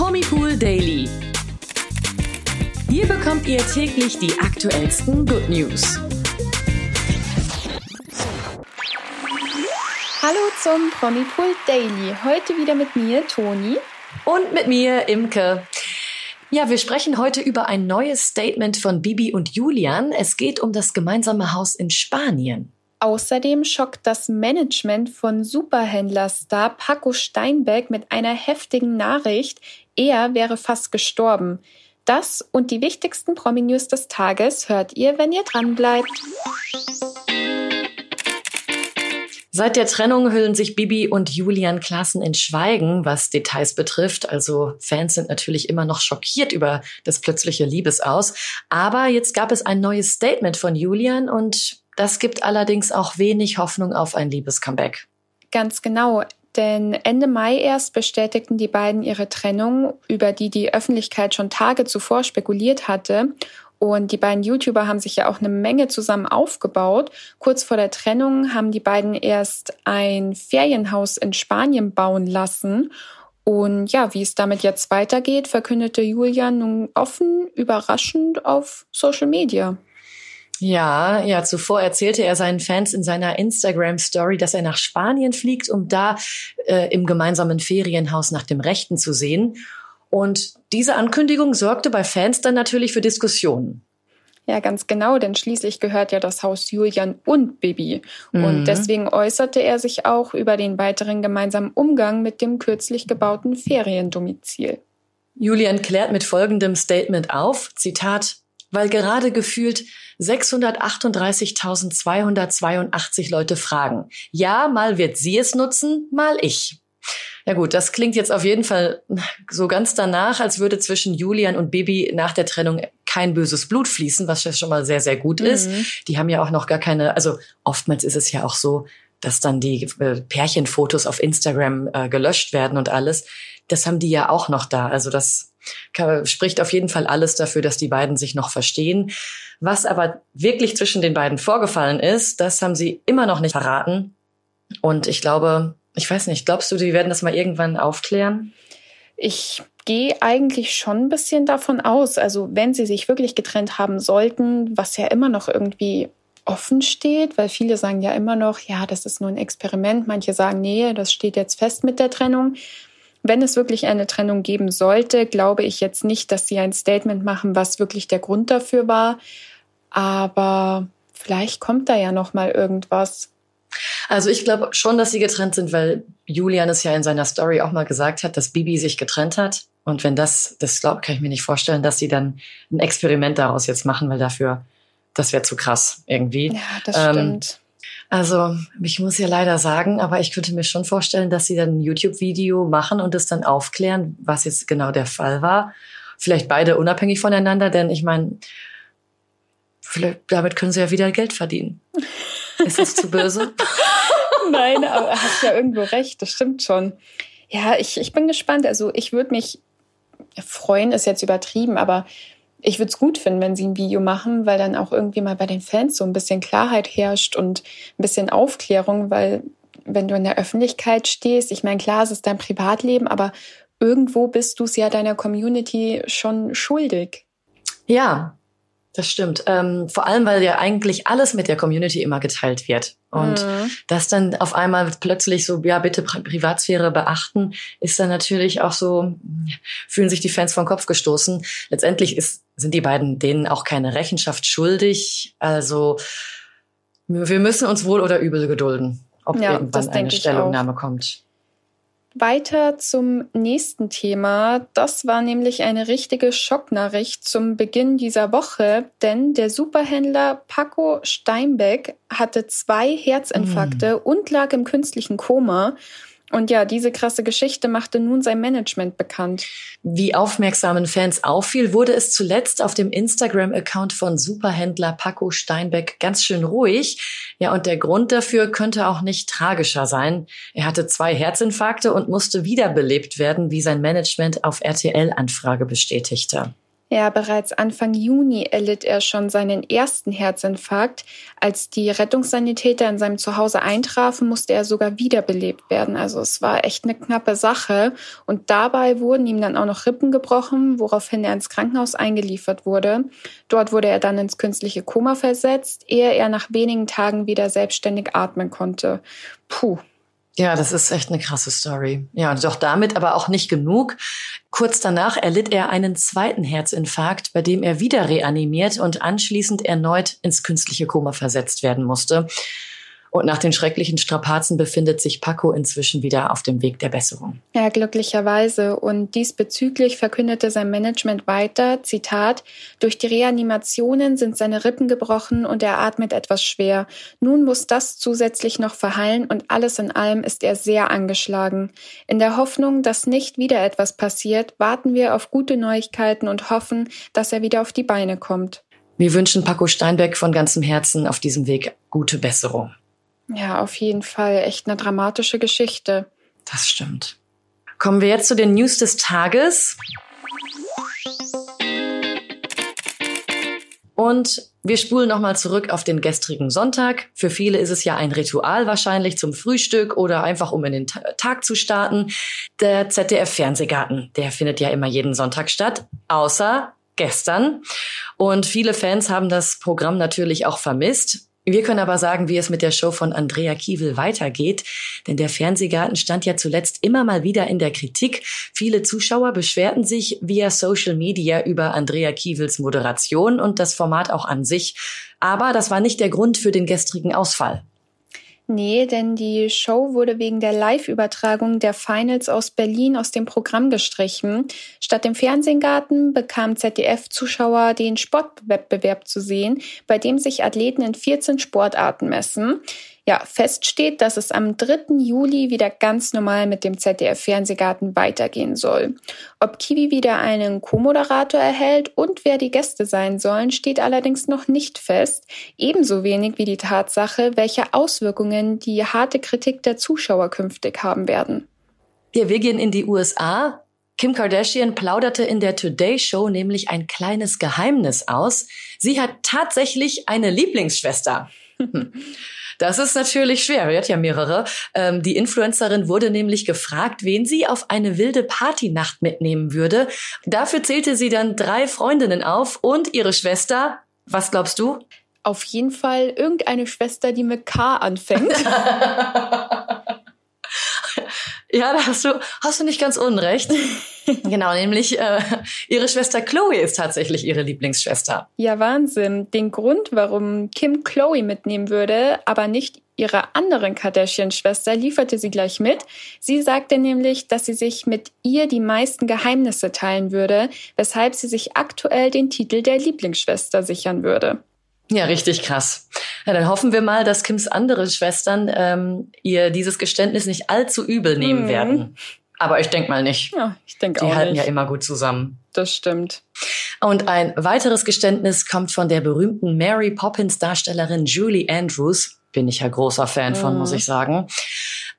Promipool Daily. Hier bekommt ihr täglich die aktuellsten Good News. Hallo zum Promipool Daily. Heute wieder mit mir, Toni. Und mit mir, Imke. Ja, wir sprechen heute über ein neues Statement von Bibi und Julian. Es geht um das gemeinsame Haus in Spanien. Außerdem schockt das Management von Superhändlerstar Paco Steinbeck mit einer heftigen Nachricht. Er wäre fast gestorben. Das und die wichtigsten Promi-News des Tages hört ihr, wenn ihr dran bleibt. Seit der Trennung hüllen sich Bibi und Julian Klassen in Schweigen, was Details betrifft. Also Fans sind natürlich immer noch schockiert über das plötzliche Liebesaus. Aber jetzt gab es ein neues Statement von Julian und das gibt allerdings auch wenig Hoffnung auf ein Liebescomeback. Ganz genau. Denn Ende Mai erst bestätigten die beiden ihre Trennung, über die die Öffentlichkeit schon Tage zuvor spekuliert hatte. Und die beiden YouTuber haben sich ja auch eine Menge zusammen aufgebaut. Kurz vor der Trennung haben die beiden erst ein Ferienhaus in Spanien bauen lassen. Und ja, wie es damit jetzt weitergeht, verkündete Julian nun offen, überraschend auf Social Media. Ja, ja, zuvor erzählte er seinen Fans in seiner Instagram-Story, dass er nach Spanien fliegt, um da äh, im gemeinsamen Ferienhaus nach dem Rechten zu sehen. Und diese Ankündigung sorgte bei Fans dann natürlich für Diskussionen. Ja, ganz genau, denn schließlich gehört ja das Haus Julian und Bibi. Mhm. Und deswegen äußerte er sich auch über den weiteren gemeinsamen Umgang mit dem kürzlich gebauten Feriendomizil. Julian klärt mit folgendem Statement auf, Zitat, weil gerade gefühlt 638.282 Leute fragen. Ja, mal wird sie es nutzen, mal ich. Ja gut, das klingt jetzt auf jeden Fall so ganz danach, als würde zwischen Julian und Bibi nach der Trennung kein böses Blut fließen, was ja schon mal sehr, sehr gut ist. Mhm. Die haben ja auch noch gar keine, also oftmals ist es ja auch so, dass dann die äh, Pärchenfotos auf Instagram äh, gelöscht werden und alles. Das haben die ja auch noch da. Also das spricht auf jeden Fall alles dafür, dass die beiden sich noch verstehen. Was aber wirklich zwischen den beiden vorgefallen ist, das haben sie immer noch nicht verraten. Und ich glaube, ich weiß nicht, glaubst du, die werden das mal irgendwann aufklären? Ich gehe eigentlich schon ein bisschen davon aus. Also wenn sie sich wirklich getrennt haben sollten, was ja immer noch irgendwie offen steht, weil viele sagen ja immer noch, ja, das ist nur ein Experiment. Manche sagen, nee, das steht jetzt fest mit der Trennung. Wenn es wirklich eine Trennung geben sollte, glaube ich jetzt nicht, dass sie ein Statement machen, was wirklich der Grund dafür war. Aber vielleicht kommt da ja noch mal irgendwas. Also ich glaube schon, dass sie getrennt sind, weil Julian es ja in seiner Story auch mal gesagt hat, dass Bibi sich getrennt hat. Und wenn das, das glaube kann ich mir nicht vorstellen, dass sie dann ein Experiment daraus jetzt machen, weil dafür, das wäre zu krass irgendwie. Ja, das ähm, stimmt. Also, ich muss ja leider sagen, aber ich könnte mir schon vorstellen, dass sie dann ein YouTube-Video machen und es dann aufklären, was jetzt genau der Fall war. Vielleicht beide unabhängig voneinander, denn ich meine, damit können sie ja wieder Geld verdienen. Ist das zu böse? Nein, aber hast ja irgendwo recht, das stimmt schon. Ja, ich, ich bin gespannt. Also ich würde mich freuen, ist jetzt übertrieben, aber ich würde es gut finden, wenn sie ein Video machen, weil dann auch irgendwie mal bei den Fans so ein bisschen Klarheit herrscht und ein bisschen Aufklärung, weil wenn du in der Öffentlichkeit stehst, ich meine, klar, es ist dein Privatleben, aber irgendwo bist du es ja deiner Community schon schuldig. Ja, das stimmt. Ähm, vor allem, weil ja eigentlich alles mit der Community immer geteilt wird. Und mhm. das dann auf einmal plötzlich so, ja, bitte Pri Privatsphäre beachten, ist dann natürlich auch so, fühlen sich die Fans vom Kopf gestoßen. Letztendlich ist, sind die beiden denen auch keine Rechenschaft schuldig. Also wir müssen uns wohl oder übel gedulden, ob ja, irgendwann eine Stellungnahme kommt. Weiter zum nächsten Thema. Das war nämlich eine richtige Schocknachricht zum Beginn dieser Woche, denn der Superhändler Paco Steinbeck hatte zwei Herzinfarkte mm. und lag im künstlichen Koma. Und ja, diese krasse Geschichte machte nun sein Management bekannt. Wie aufmerksamen Fans auffiel, wurde es zuletzt auf dem Instagram-Account von Superhändler Paco Steinbeck ganz schön ruhig. Ja, und der Grund dafür könnte auch nicht tragischer sein. Er hatte zwei Herzinfarkte und musste wiederbelebt werden, wie sein Management auf RTL-Anfrage bestätigte. Ja, bereits Anfang Juni erlitt er schon seinen ersten Herzinfarkt. Als die Rettungssanitäter in seinem Zuhause eintrafen, musste er sogar wiederbelebt werden. Also es war echt eine knappe Sache. Und dabei wurden ihm dann auch noch Rippen gebrochen, woraufhin er ins Krankenhaus eingeliefert wurde. Dort wurde er dann ins künstliche Koma versetzt, ehe er nach wenigen Tagen wieder selbstständig atmen konnte. Puh, ja, das ist echt eine krasse Story. Ja, doch damit aber auch nicht genug. Kurz danach erlitt er einen zweiten Herzinfarkt, bei dem er wieder reanimiert und anschließend erneut ins künstliche Koma versetzt werden musste. Und nach den schrecklichen Strapazen befindet sich Paco inzwischen wieder auf dem Weg der Besserung. Ja, glücklicherweise. Und diesbezüglich verkündete sein Management weiter, Zitat, durch die Reanimationen sind seine Rippen gebrochen und er atmet etwas schwer. Nun muss das zusätzlich noch verheilen und alles in allem ist er sehr angeschlagen. In der Hoffnung, dass nicht wieder etwas passiert, warten wir auf gute Neuigkeiten und hoffen, dass er wieder auf die Beine kommt. Wir wünschen Paco Steinbeck von ganzem Herzen auf diesem Weg gute Besserung. Ja, auf jeden Fall. Echt eine dramatische Geschichte. Das stimmt. Kommen wir jetzt zu den News des Tages. Und wir spulen nochmal zurück auf den gestrigen Sonntag. Für viele ist es ja ein Ritual wahrscheinlich zum Frühstück oder einfach um in den Tag zu starten. Der ZDF-Fernsehgarten, der findet ja immer jeden Sonntag statt, außer gestern. Und viele Fans haben das Programm natürlich auch vermisst. Wir können aber sagen, wie es mit der Show von Andrea Kiewel weitergeht, denn der Fernsehgarten stand ja zuletzt immer mal wieder in der Kritik. Viele Zuschauer beschwerten sich via Social Media über Andrea Kiewels Moderation und das Format auch an sich. Aber das war nicht der Grund für den gestrigen Ausfall. Nee, denn die Show wurde wegen der Live-Übertragung der Finals aus Berlin aus dem Programm gestrichen. Statt dem Fernsehgarten bekam ZDF-Zuschauer den Sportwettbewerb zu sehen, bei dem sich Athleten in 14 Sportarten messen. Ja, fest steht, dass es am 3. Juli wieder ganz normal mit dem ZDF-Fernsehgarten weitergehen soll. Ob Kiwi wieder einen Co-Moderator erhält und wer die Gäste sein sollen, steht allerdings noch nicht fest. Ebenso wenig wie die Tatsache, welche Auswirkungen die harte Kritik der Zuschauer künftig haben werden. Ja, wir gehen in die USA. Kim Kardashian plauderte in der Today Show nämlich ein kleines Geheimnis aus. Sie hat tatsächlich eine Lieblingsschwester. Das ist natürlich schwer. Sie hat ja mehrere. Ähm, die Influencerin wurde nämlich gefragt, wen sie auf eine wilde Partynacht mitnehmen würde. Dafür zählte sie dann drei Freundinnen auf und ihre Schwester. Was glaubst du? Auf jeden Fall irgendeine Schwester, die mit K anfängt. Ja, da hast du, hast du nicht ganz unrecht. genau, nämlich äh, ihre Schwester Chloe ist tatsächlich ihre Lieblingsschwester. Ja, Wahnsinn. Den Grund, warum Kim Chloe mitnehmen würde, aber nicht ihre anderen Kardashian-Schwester, lieferte sie gleich mit. Sie sagte nämlich, dass sie sich mit ihr die meisten Geheimnisse teilen würde, weshalb sie sich aktuell den Titel der Lieblingsschwester sichern würde. Ja, richtig krass. Ja, dann hoffen wir mal, dass Kims andere Schwestern ähm, ihr dieses Geständnis nicht allzu übel nehmen mhm. werden. Aber ich denke mal nicht. Ja, ich denke auch Die halten nicht. ja immer gut zusammen. Das stimmt. Und ein weiteres Geständnis kommt von der berühmten Mary Poppins Darstellerin Julie Andrews. Bin ich ja großer Fan von, mhm. muss ich sagen.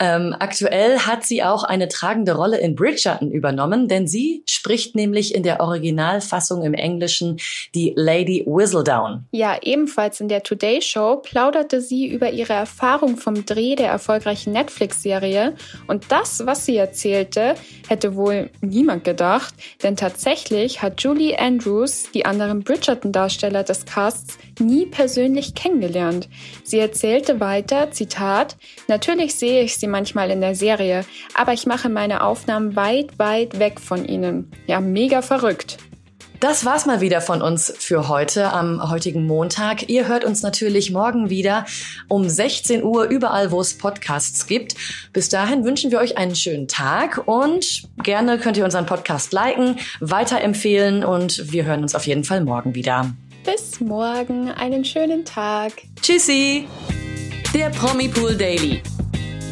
Ähm, aktuell hat sie auch eine tragende Rolle in Bridgerton übernommen, denn sie spricht nämlich in der Originalfassung im Englischen die Lady Whistledown. Ja, ebenfalls in der Today Show plauderte sie über ihre Erfahrung vom Dreh der erfolgreichen Netflix-Serie. Und das, was sie erzählte, hätte wohl niemand gedacht, denn tatsächlich hat Julie Andrews die anderen Bridgerton-Darsteller des Casts nie persönlich kennengelernt. Sie erzählte weiter, Zitat, Natürlich sehe ich sie manchmal in der Serie, aber ich mache meine Aufnahmen weit, weit weg von ihnen. Ja, mega verrückt. Das war's mal wieder von uns für heute am heutigen Montag. Ihr hört uns natürlich morgen wieder um 16 Uhr überall, wo es Podcasts gibt. Bis dahin wünschen wir euch einen schönen Tag und gerne könnt ihr unseren Podcast liken, weiterempfehlen und wir hören uns auf jeden Fall morgen wieder. Bis morgen, einen schönen Tag. Tschüssi. Der Promi Pool Daily.